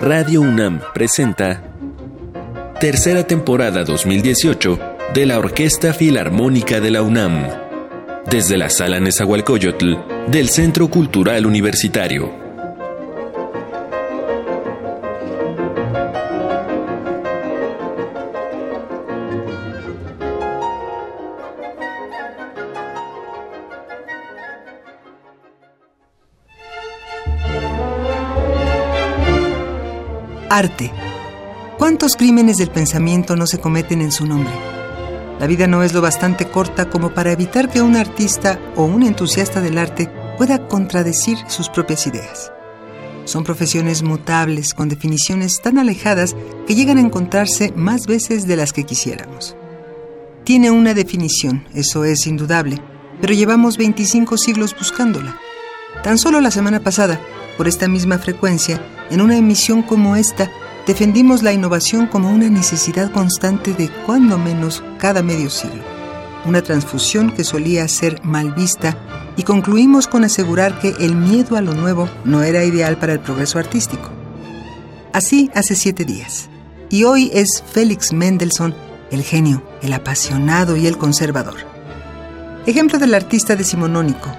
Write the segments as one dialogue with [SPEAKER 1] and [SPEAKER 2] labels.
[SPEAKER 1] Radio UNAM presenta Tercera temporada 2018 de la Orquesta Filarmónica de la UNAM. Desde la Sala Nezahualcóyotl del Centro Cultural Universitario.
[SPEAKER 2] Arte. ¿Cuántos crímenes del pensamiento no se cometen en su nombre? La vida no es lo bastante corta como para evitar que un artista o un entusiasta del arte pueda contradecir sus propias ideas. Son profesiones mutables, con definiciones tan alejadas que llegan a encontrarse más veces de las que quisiéramos. Tiene una definición, eso es indudable, pero llevamos 25 siglos buscándola. Tan solo la semana pasada, por esta misma frecuencia, en una emisión como esta, defendimos la innovación como una necesidad constante de cuando menos cada medio siglo, una transfusión que solía ser mal vista y concluimos con asegurar que el miedo a lo nuevo no era ideal para el progreso artístico. Así hace siete días. Y hoy es Félix Mendelssohn, el genio, el apasionado y el conservador. Ejemplo del artista decimonónico,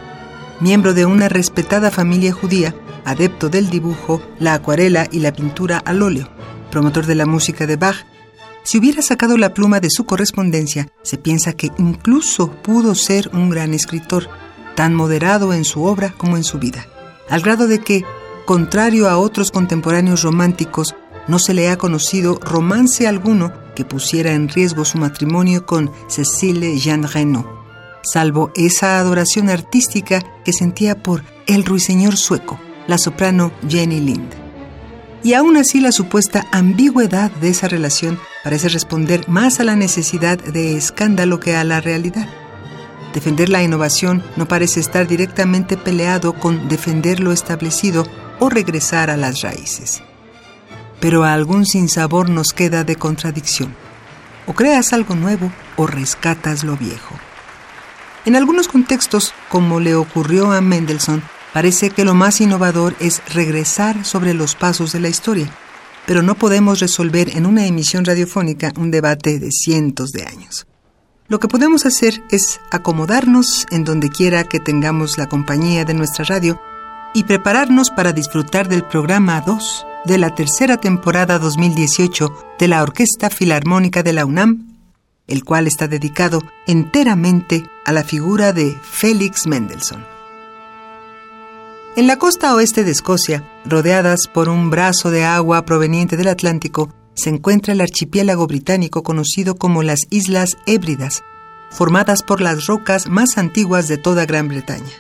[SPEAKER 2] miembro de una respetada familia judía, adepto del dibujo, la acuarela y la pintura al óleo, promotor de la música de Bach, si hubiera sacado la pluma de su correspondencia, se piensa que incluso pudo ser un gran escritor, tan moderado en su obra como en su vida, al grado de que, contrario a otros contemporáneos románticos, no se le ha conocido romance alguno que pusiera en riesgo su matrimonio con Cécile Jean Reno, salvo esa adoración artística que sentía por el ruiseñor sueco, la soprano Jenny Lind. Y aún así la supuesta ambigüedad de esa relación parece responder más a la necesidad de escándalo que a la realidad. Defender la innovación no parece estar directamente peleado con defender lo establecido o regresar a las raíces. Pero a algún sinsabor nos queda de contradicción. O creas algo nuevo o rescatas lo viejo. En algunos contextos, como le ocurrió a Mendelssohn, Parece que lo más innovador es regresar sobre los pasos de la historia, pero no podemos resolver en una emisión radiofónica un debate de cientos de años. Lo que podemos hacer es acomodarnos en donde quiera que tengamos la compañía de nuestra radio y prepararnos para disfrutar del programa 2 de la tercera temporada 2018 de la Orquesta Filarmónica de la UNAM, el cual está dedicado enteramente a la figura de Félix Mendelssohn. En la costa oeste de Escocia, rodeadas por un brazo de agua proveniente del Atlántico, se encuentra el archipiélago británico conocido como las Islas Hébridas, formadas por las rocas más antiguas de toda Gran Bretaña.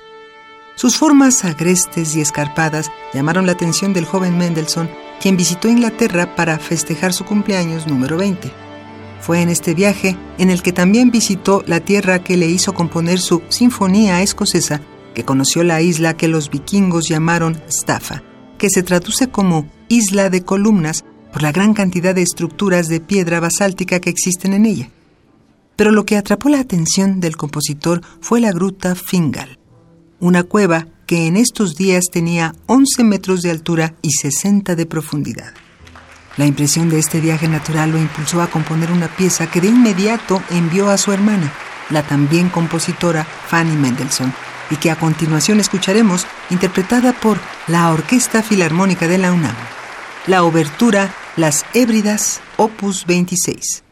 [SPEAKER 2] Sus formas agrestes y escarpadas llamaron la atención del joven Mendelssohn, quien visitó Inglaterra para festejar su cumpleaños número 20. Fue en este viaje en el que también visitó la tierra que le hizo componer su Sinfonía Escocesa conoció la isla que los vikingos llamaron Staffa, que se traduce como isla de columnas por la gran cantidad de estructuras de piedra basáltica que existen en ella. Pero lo que atrapó la atención del compositor fue la gruta Fingal, una cueva que en estos días tenía 11 metros de altura y 60 de profundidad. La impresión de este viaje natural lo impulsó a componer una pieza que de inmediato envió a su hermana, la también compositora Fanny Mendelssohn, y que a continuación escucharemos interpretada por la Orquesta Filarmónica de la UNAM. La obertura Las Hébridas, opus 26.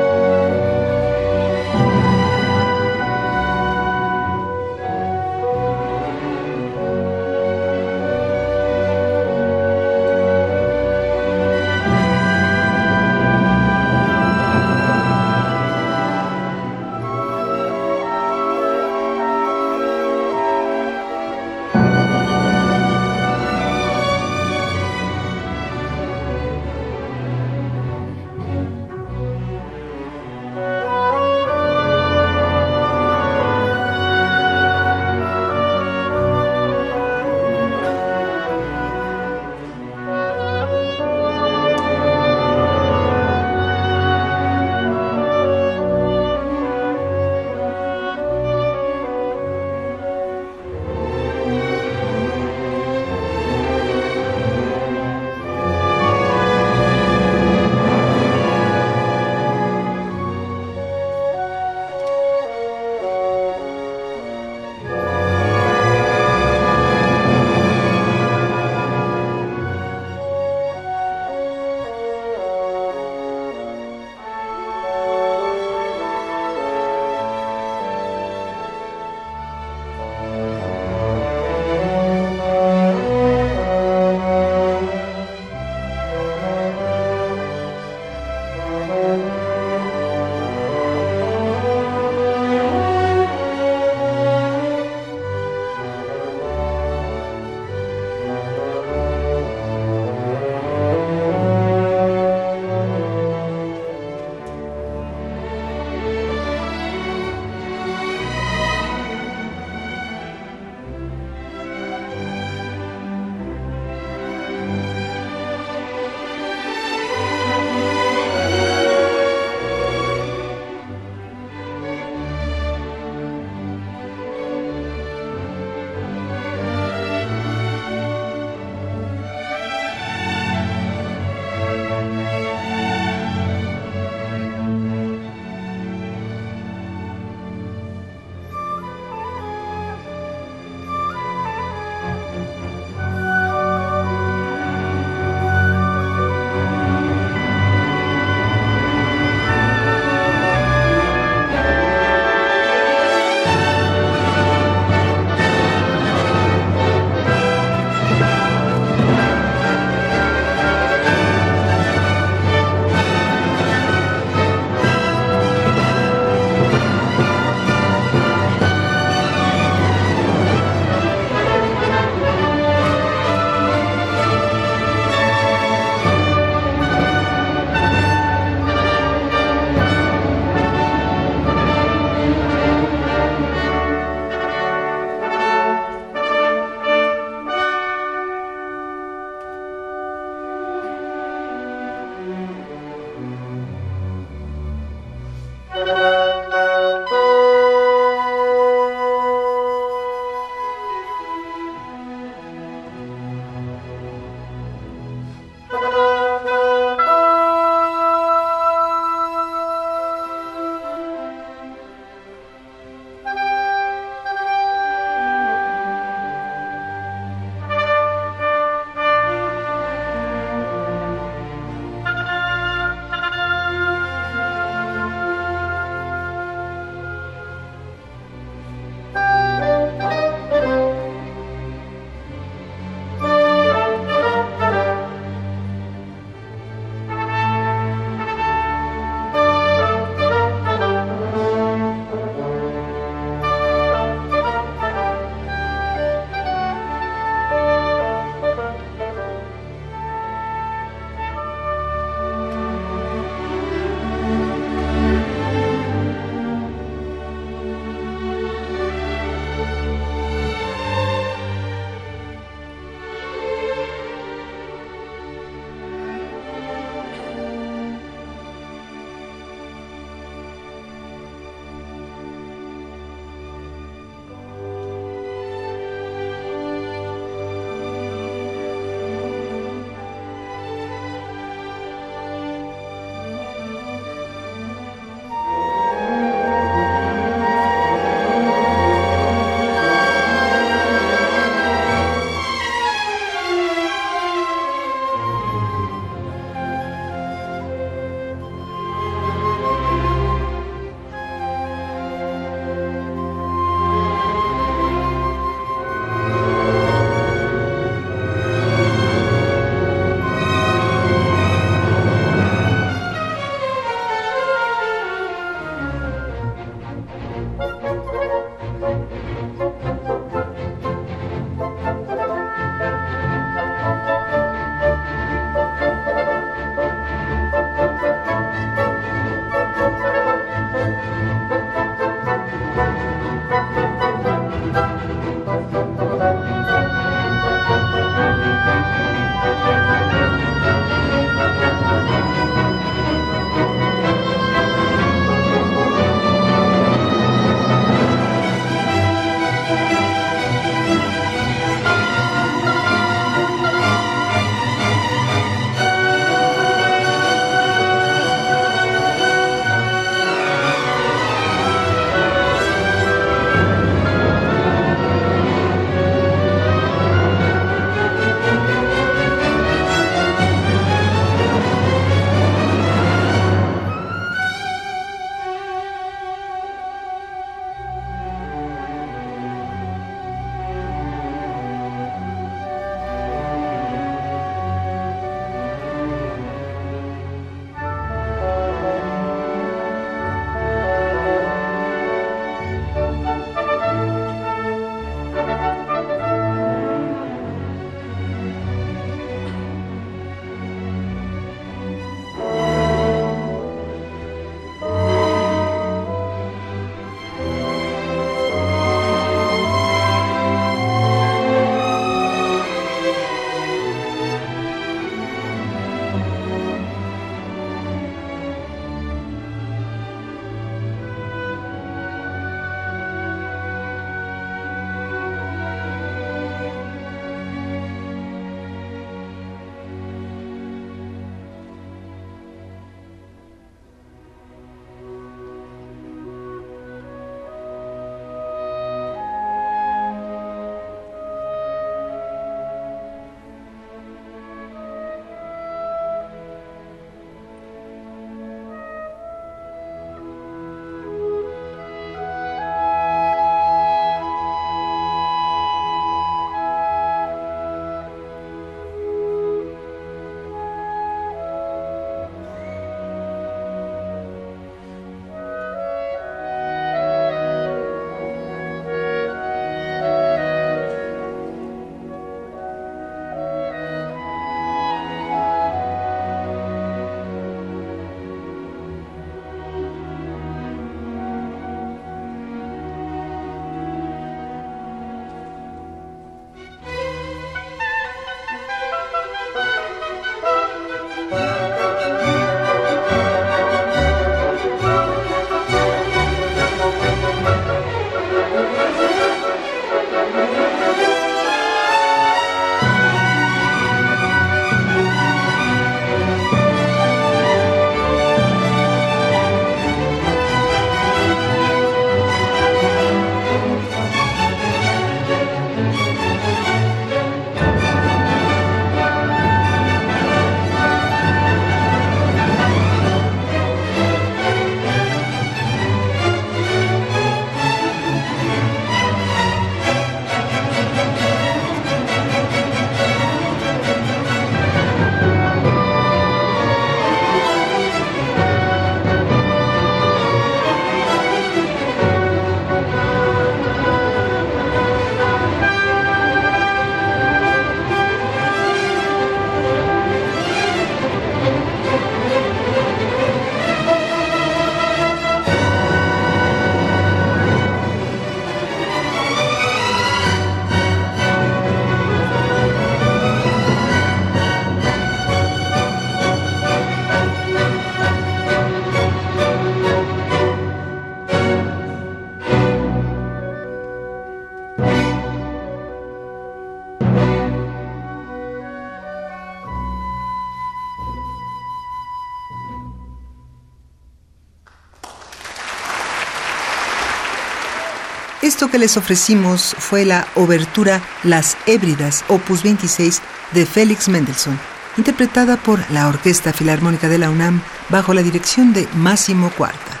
[SPEAKER 2] Esto que les ofrecimos fue la obertura Las Hébridas, opus 26 de Félix Mendelssohn, interpretada por la Orquesta Filarmónica de la UNAM bajo la dirección de Máximo Cuarta.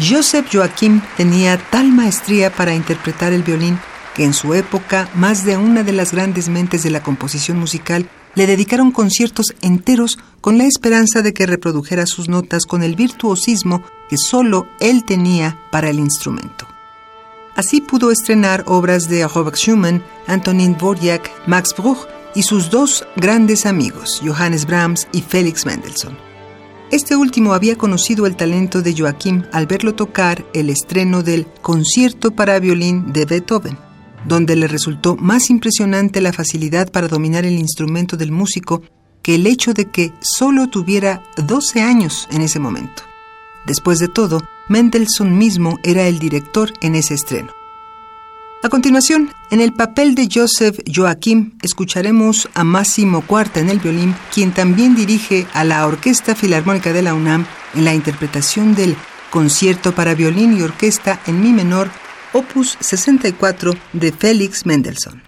[SPEAKER 2] Joseph Joachim tenía tal maestría para interpretar el violín que en su época más de una de las grandes mentes de la composición musical le dedicaron conciertos enteros con la esperanza de que reprodujera sus notas con el virtuosismo que solo él tenía para el instrumento. Así pudo estrenar obras de Robert Schumann, Antonin Dvorak, Max Bruch y sus dos grandes amigos, Johannes Brahms y Felix Mendelssohn. Este último había conocido el talento de Joachim al verlo tocar el estreno del Concierto para violín de Beethoven, donde le resultó más impresionante la facilidad para dominar el instrumento del músico que el hecho de que solo tuviera 12 años en ese momento. Después de todo, Mendelssohn mismo era el director en ese estreno. A continuación, en el papel de Joseph Joachim, escucharemos a Máximo Cuarta en el violín, quien también dirige a la Orquesta Filarmónica de la UNAM en la interpretación del Concierto para violín y orquesta en mi menor, opus 64 de Félix Mendelssohn.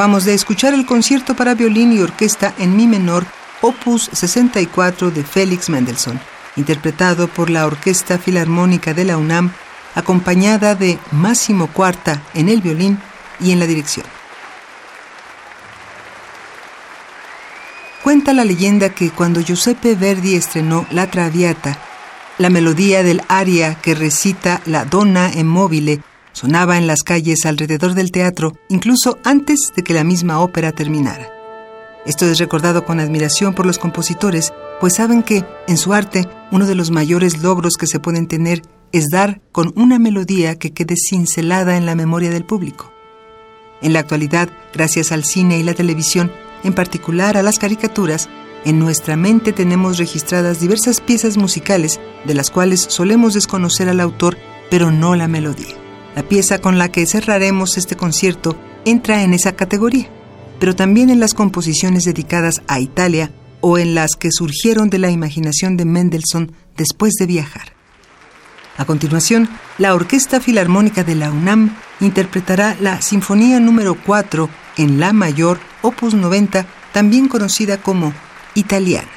[SPEAKER 2] Acabamos de escuchar el concierto para violín y orquesta en mi menor, opus 64 de Félix Mendelssohn, interpretado por la Orquesta Filarmónica de la UNAM, acompañada de Máximo Cuarta en el violín y en la dirección. Cuenta la leyenda que cuando Giuseppe Verdi estrenó La Traviata, la melodía del aria que recita la Donna móvil Sonaba en las calles alrededor del teatro, incluso antes de que la misma ópera terminara. Esto es recordado con admiración por los compositores, pues saben que, en su arte, uno de los mayores logros que se pueden tener es dar con una melodía que quede cincelada en la memoria del público. En la actualidad, gracias al cine y la televisión, en particular a las caricaturas, en nuestra mente tenemos registradas diversas piezas musicales de las cuales solemos desconocer al autor, pero no la melodía. La pieza con la que cerraremos este concierto entra en esa categoría, pero también en las composiciones dedicadas a Italia o en las que surgieron de la imaginación de Mendelssohn después de viajar. A continuación, la Orquesta Filarmónica de la UNAM interpretará la Sinfonía número 4 en La mayor, opus 90, también conocida como Italiana.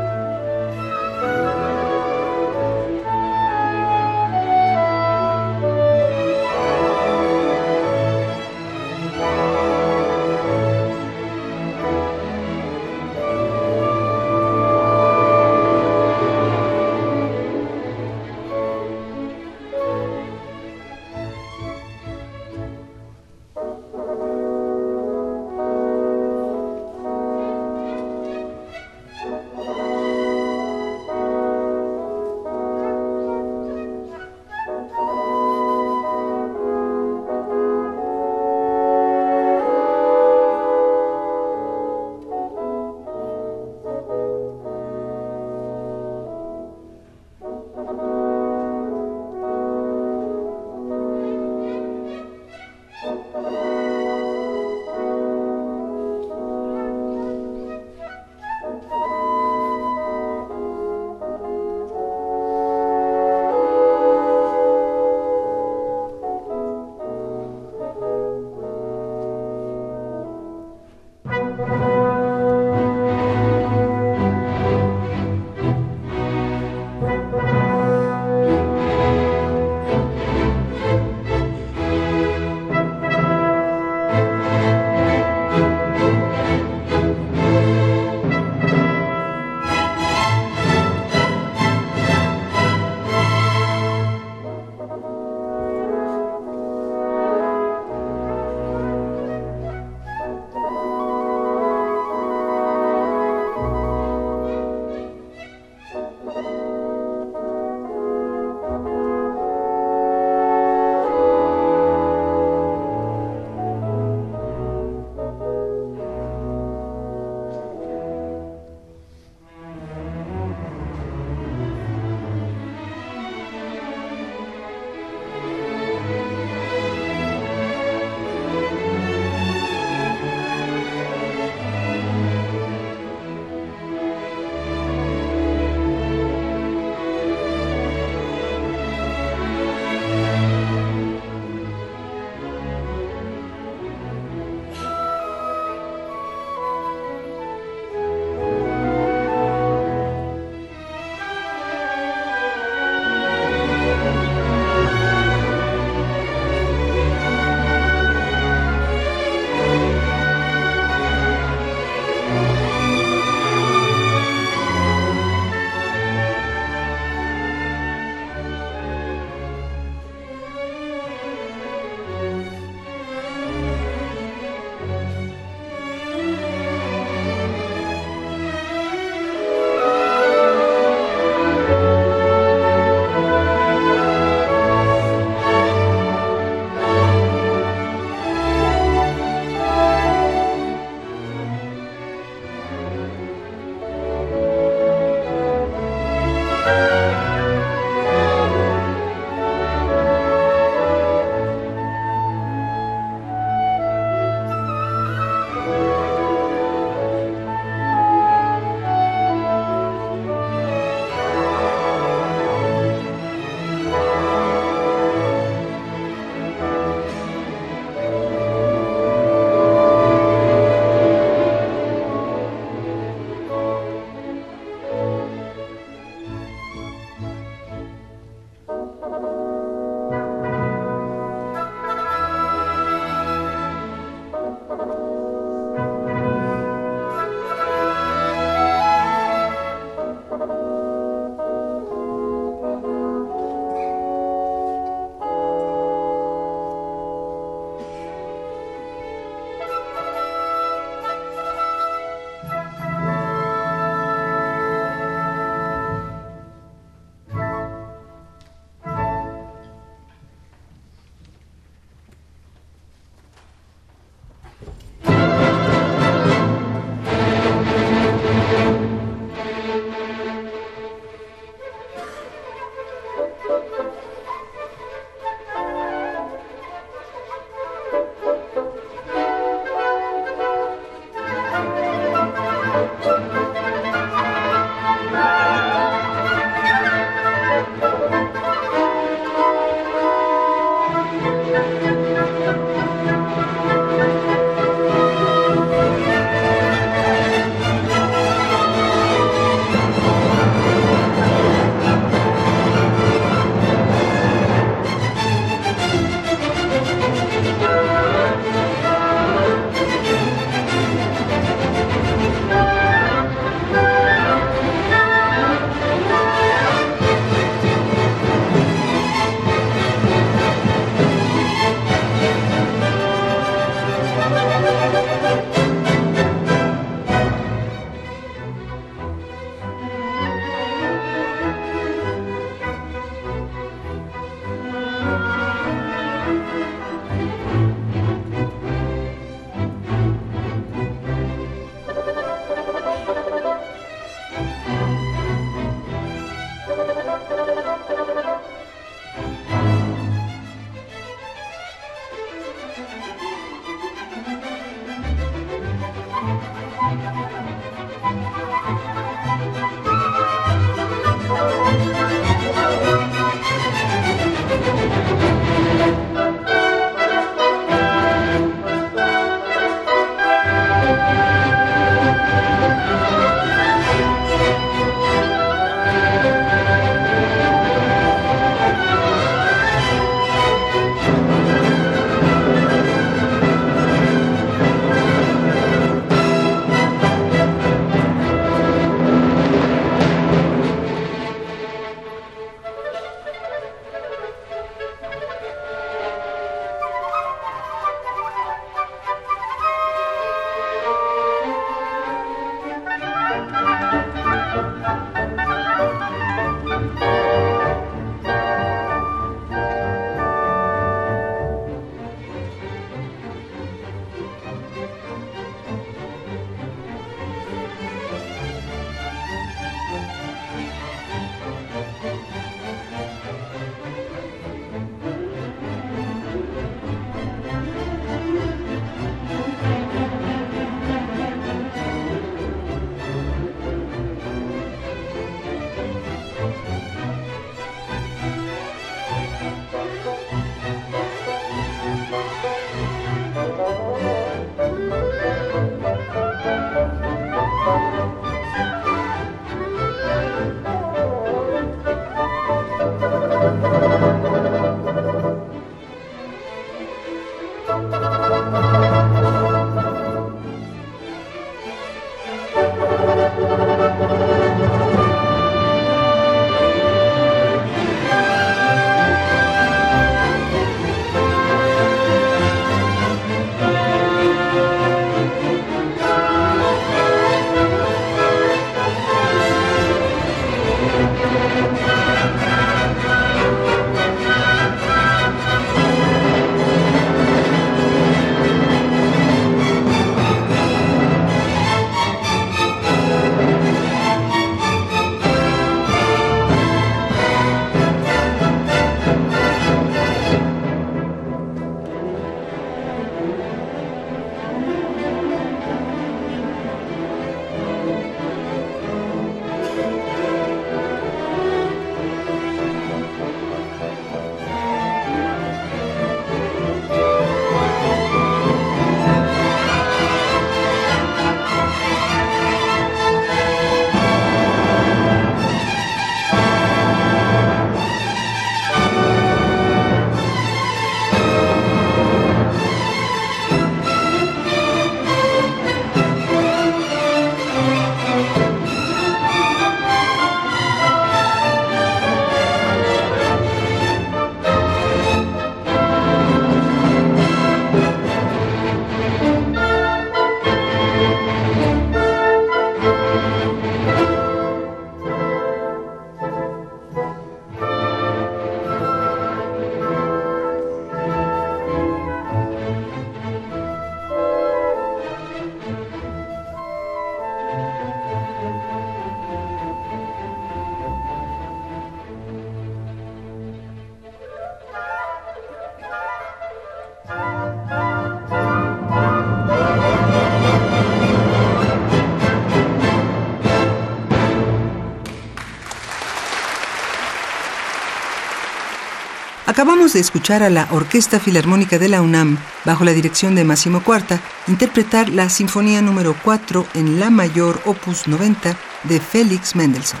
[SPEAKER 2] Acabamos de escuchar a la Orquesta Filarmónica de la UNAM, bajo la dirección de Massimo Cuarta, interpretar la Sinfonía número 4 en La Mayor Opus 90 de Félix Mendelssohn.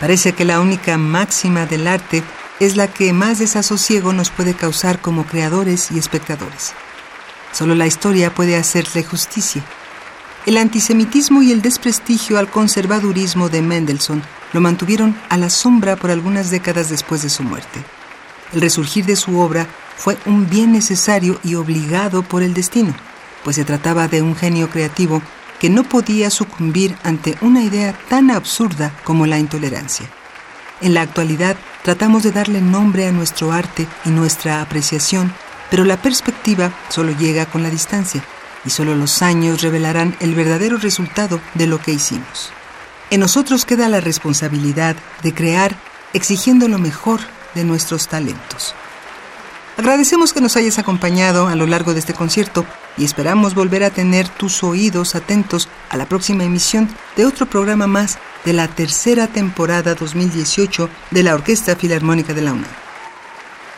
[SPEAKER 2] Parece que la única máxima del arte es la que más desasosiego nos puede causar como creadores y espectadores. Solo la historia puede hacerle justicia. El antisemitismo y el desprestigio al conservadurismo de Mendelssohn lo mantuvieron a la sombra por algunas décadas después de su muerte. El resurgir de su obra fue un bien necesario y obligado por el destino, pues se trataba de un genio creativo que no podía sucumbir ante una idea tan absurda como la intolerancia. En la actualidad tratamos de darle nombre a nuestro arte y nuestra apreciación, pero la perspectiva solo llega con la distancia y solo los años revelarán el verdadero resultado de lo que hicimos. En nosotros queda la responsabilidad de crear exigiendo lo mejor de nuestros talentos. Agradecemos que nos hayas acompañado a lo largo de este concierto y esperamos volver a tener tus oídos atentos a la próxima emisión de otro programa más de la tercera temporada 2018 de la Orquesta Filarmónica de la UNAM.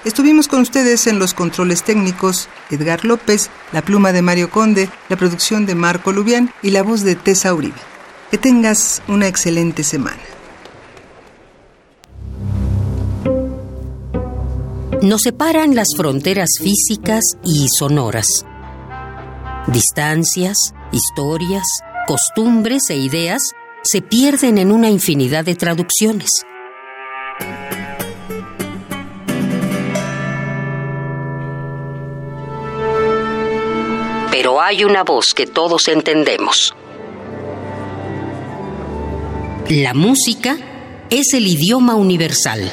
[SPEAKER 2] Estuvimos con ustedes en los controles técnicos Edgar López, la pluma de Mario Conde, la producción de Marco Lubián y la voz de Tessa Uribe. Que tengas una excelente semana.
[SPEAKER 3] Nos separan las fronteras físicas y sonoras. Distancias, historias, costumbres e ideas se pierden en una infinidad de traducciones. Pero hay una voz que todos entendemos la música es el idioma universal.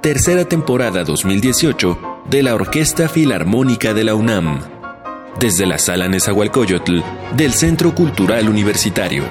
[SPEAKER 1] Tercera temporada 2018 de la Orquesta Filarmónica de la UNAM. Desde la Sala Nezahualcóyotl del Centro Cultural Universitario.